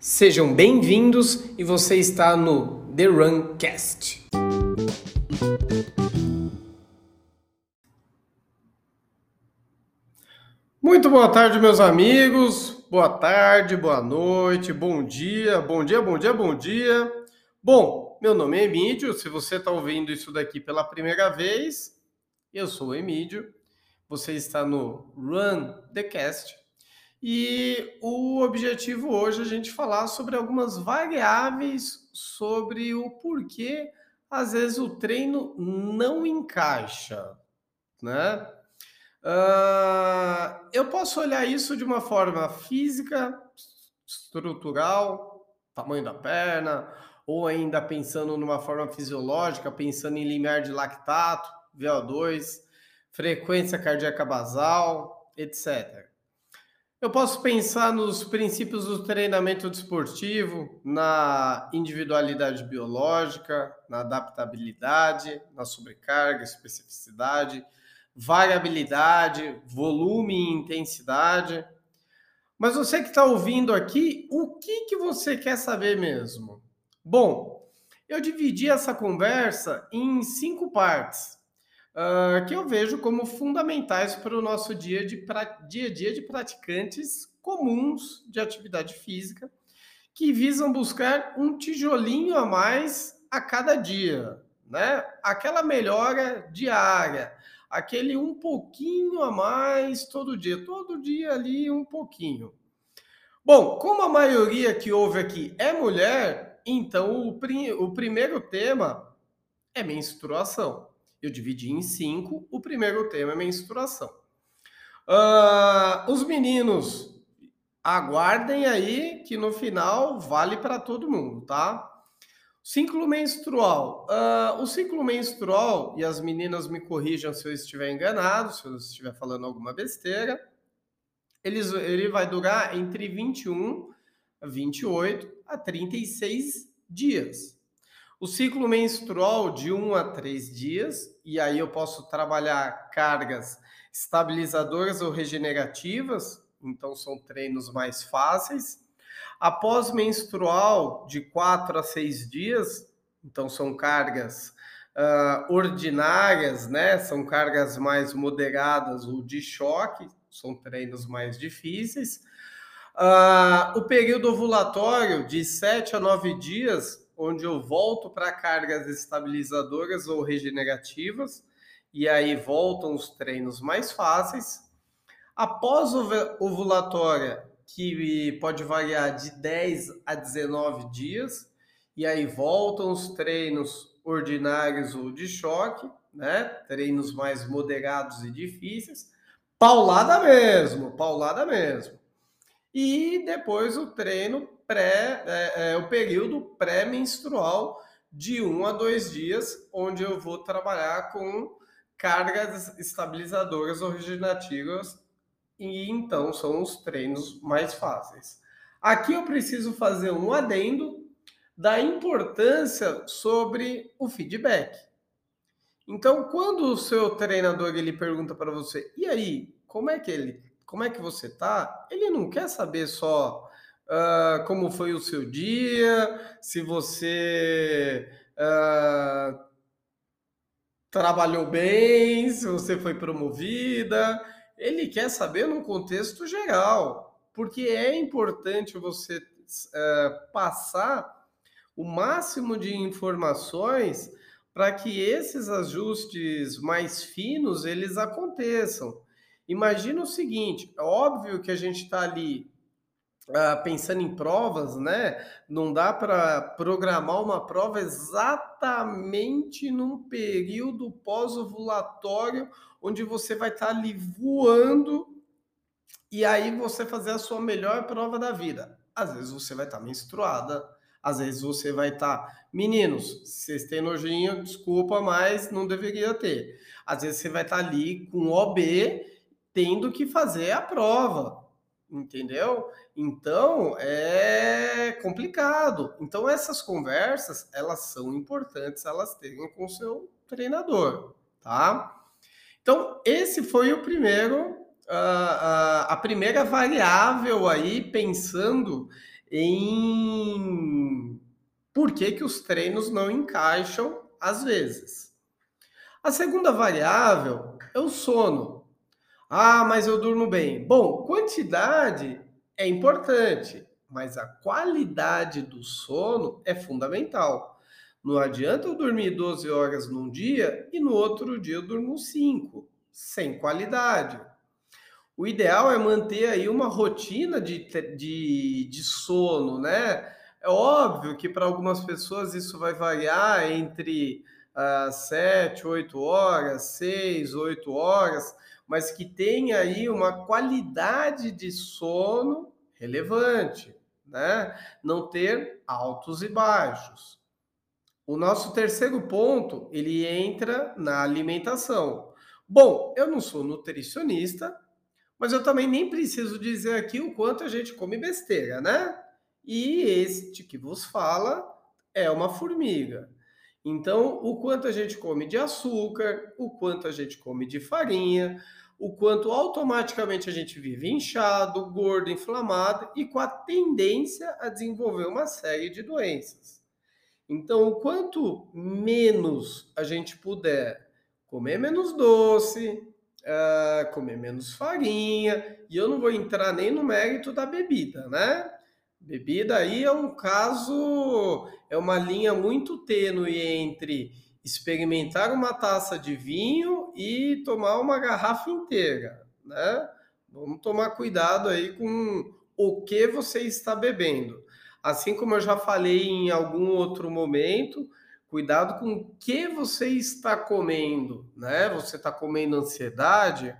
Sejam bem-vindos e você está no The Runcast. Muito boa tarde, meus amigos. Boa tarde, boa noite, bom dia, bom dia, bom dia, bom dia. Bom, meu nome é Emílio. Se você está ouvindo isso daqui pela primeira vez, eu sou o Emílio. Você está no Run the Cast. E o objetivo hoje é a gente falar sobre algumas variáveis sobre o porquê às vezes o treino não encaixa, né? Uh, eu posso olhar isso de uma forma física, estrutural, tamanho da perna, ou ainda pensando numa forma fisiológica, pensando em limiar de lactato, VO2, frequência cardíaca basal, etc. Eu posso pensar nos princípios do treinamento desportivo, na individualidade biológica, na adaptabilidade, na sobrecarga, especificidade, variabilidade, volume e intensidade. Mas você que está ouvindo aqui, o que, que você quer saber mesmo? Bom, eu dividi essa conversa em cinco partes uh, que eu vejo como fundamentais para o nosso dia, de dia a dia de praticantes comuns de atividade física que visam buscar um tijolinho a mais a cada dia, né? Aquela melhora diária, aquele um pouquinho a mais todo dia, todo dia ali um pouquinho. Bom, como a maioria que ouve aqui é mulher, então o, prim o primeiro tema é menstruação. Eu dividi em cinco. O primeiro tema é menstruação. Uh, os meninos, aguardem aí que no final vale para todo mundo, tá? Ciclo menstrual. Uh, o ciclo menstrual, e as meninas me corrijam se eu estiver enganado, se eu estiver falando alguma besteira, eles, ele vai durar entre 21 a 28 a 36 dias. O ciclo menstrual de 1 a 3 dias, e aí eu posso trabalhar cargas estabilizadoras ou regenerativas, então são treinos mais fáceis. Após menstrual de 4 a 6 dias, então são cargas uh, ordinárias, né? São cargas mais moderadas ou de choque, são treinos mais difíceis. Uh, o período ovulatório de 7 a 9 dias onde eu volto para cargas estabilizadoras ou regenerativas, e aí voltam os treinos mais fáceis. Após ovulatória, que pode variar de 10 a 19 dias, e aí voltam os treinos ordinários ou de choque, né? Treinos mais moderados e difíceis. Paulada mesmo, paulada mesmo. E depois o treino pré, é, é, o período pré-menstrual de um a dois dias, onde eu vou trabalhar com cargas estabilizadoras ou regenerativas, e então são os treinos mais fáceis. Aqui eu preciso fazer um adendo da importância sobre o feedback. Então, quando o seu treinador ele pergunta para você, e aí, como é que ele, como é que você tá? Ele não quer saber só uh, como foi o seu dia, se você uh, trabalhou bem, se você foi promovida. Ele quer saber no contexto geral, porque é importante você uh, passar o máximo de informações para que esses ajustes mais finos eles aconteçam. Imagina o seguinte, é óbvio que a gente está ali Uh, pensando em provas, né? Não dá para programar uma prova exatamente num período pós-ovulatório, onde você vai estar tá ali voando e aí você fazer a sua melhor prova da vida. Às vezes você vai estar tá menstruada, às vezes você vai estar. Tá... Meninos, vocês têm nojinho, desculpa, mas não deveria ter. Às vezes você vai estar tá ali com OB tendo que fazer a prova entendeu? Então é complicado. Então essas conversas elas são importantes, elas terem com o seu treinador, tá? Então esse foi o primeiro, uh, uh, a primeira variável aí pensando em por que, que os treinos não encaixam às vezes. A segunda variável é o sono. Ah, mas eu durmo bem. Bom, quantidade é importante, mas a qualidade do sono é fundamental. Não adianta eu dormir 12 horas num dia e no outro dia eu durmo 5, sem qualidade. O ideal é manter aí uma rotina de, de, de sono, né? É óbvio que para algumas pessoas isso vai variar entre uh, 7, 8 horas, 6, 8 horas, mas que tenha aí uma qualidade de sono relevante, né? Não ter altos e baixos. O nosso terceiro ponto, ele entra na alimentação. Bom, eu não sou nutricionista, mas eu também nem preciso dizer aqui o quanto a gente come besteira, né? E este que vos fala é uma formiga. Então, o quanto a gente come de açúcar, o quanto a gente come de farinha, o quanto automaticamente a gente vive inchado, gordo, inflamado e com a tendência a desenvolver uma série de doenças. Então, o quanto menos a gente puder comer menos doce, uh, comer menos farinha, e eu não vou entrar nem no mérito da bebida, né? Bebida aí é um caso, é uma linha muito tênue entre experimentar uma taça de vinho e tomar uma garrafa inteira, né? Vamos tomar cuidado aí com o que você está bebendo. Assim como eu já falei em algum outro momento, cuidado com o que você está comendo, né? Você está comendo ansiedade,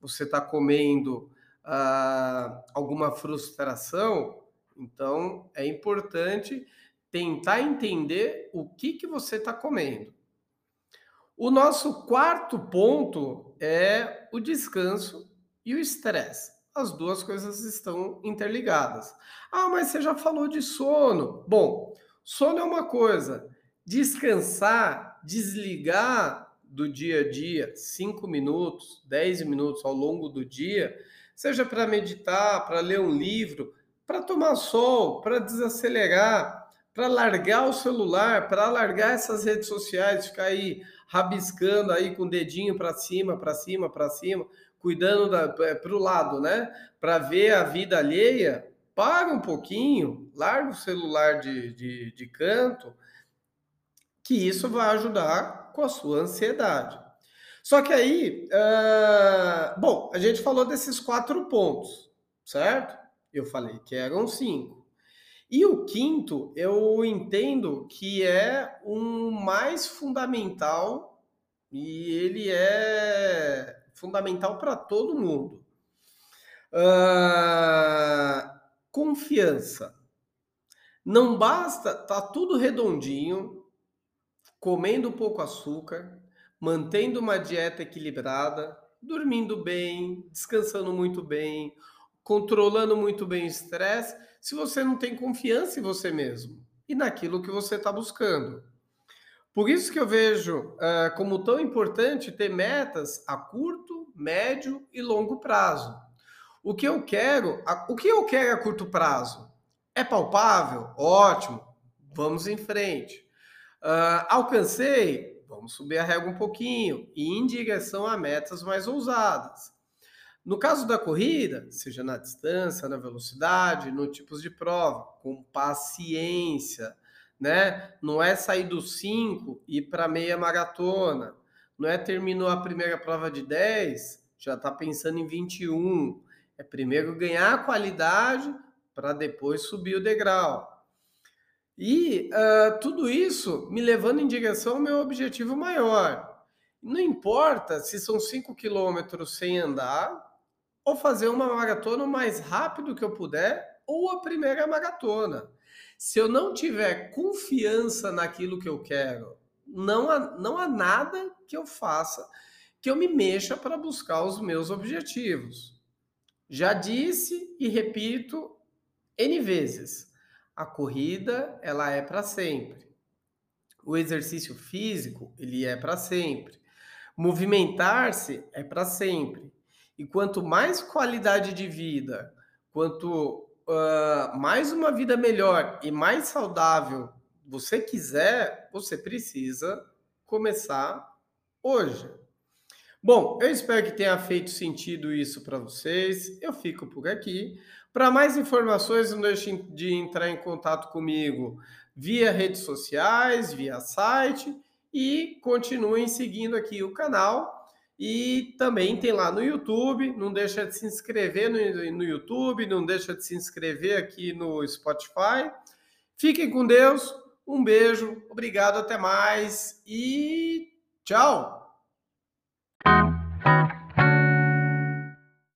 você está comendo ah, alguma frustração, então é importante tentar entender o que, que você está comendo. O nosso quarto ponto é o descanso e o estresse. As duas coisas estão interligadas. Ah, mas você já falou de sono. Bom, sono é uma coisa, descansar, desligar do dia a dia, 5 minutos, 10 minutos ao longo do dia, seja para meditar, para ler um livro, para tomar sol, para desacelerar, para largar o celular, para largar essas redes sociais, ficar aí rabiscando aí com o dedinho para cima, para cima, para cima, cuidando para o lado, né? Para ver a vida alheia, para um pouquinho, larga o celular de, de, de canto, que isso vai ajudar com a sua ansiedade. Só que aí, uh, bom, a gente falou desses quatro pontos, certo? Eu falei que eram cinco. E o quinto, eu entendo que é um mais fundamental e ele é fundamental para todo mundo. Uh, confiança. Não basta tá tudo redondinho, comendo pouco açúcar, mantendo uma dieta equilibrada, dormindo bem, descansando muito bem, controlando muito bem o estresse se você não tem confiança em você mesmo e naquilo que você está buscando. Por isso que eu vejo uh, como tão importante ter metas a curto, médio e longo prazo. O que eu quero, a, o que eu quero a curto prazo é palpável, ótimo, vamos em frente. Uh, alcancei, vamos subir a régua um pouquinho e em direção a metas mais ousadas. No caso da corrida, seja na distância, na velocidade, no tipos de prova, com paciência, né? Não é sair do 5 e ir para meia maratona. Não é terminou a primeira prova de 10, já está pensando em 21. É primeiro ganhar a qualidade para depois subir o degrau. E uh, tudo isso me levando em direção ao meu objetivo maior. Não importa se são 5 quilômetros sem andar, ou fazer uma maratona o mais rápido que eu puder, ou a primeira maratona. Se eu não tiver confiança naquilo que eu quero, não há, não há nada que eu faça que eu me mexa para buscar os meus objetivos. Já disse e repito N vezes, a corrida ela é para sempre. O exercício físico, ele é para sempre. Movimentar-se é para sempre. E quanto mais qualidade de vida, quanto uh, mais uma vida melhor e mais saudável você quiser, você precisa começar hoje. Bom, eu espero que tenha feito sentido isso para vocês. Eu fico por aqui. Para mais informações, não deixe de entrar em contato comigo via redes sociais, via site e continuem seguindo aqui o canal. E também tem lá no YouTube, não deixa de se inscrever no, no YouTube, não deixa de se inscrever aqui no Spotify. Fiquem com Deus, um beijo, obrigado, até mais e tchau!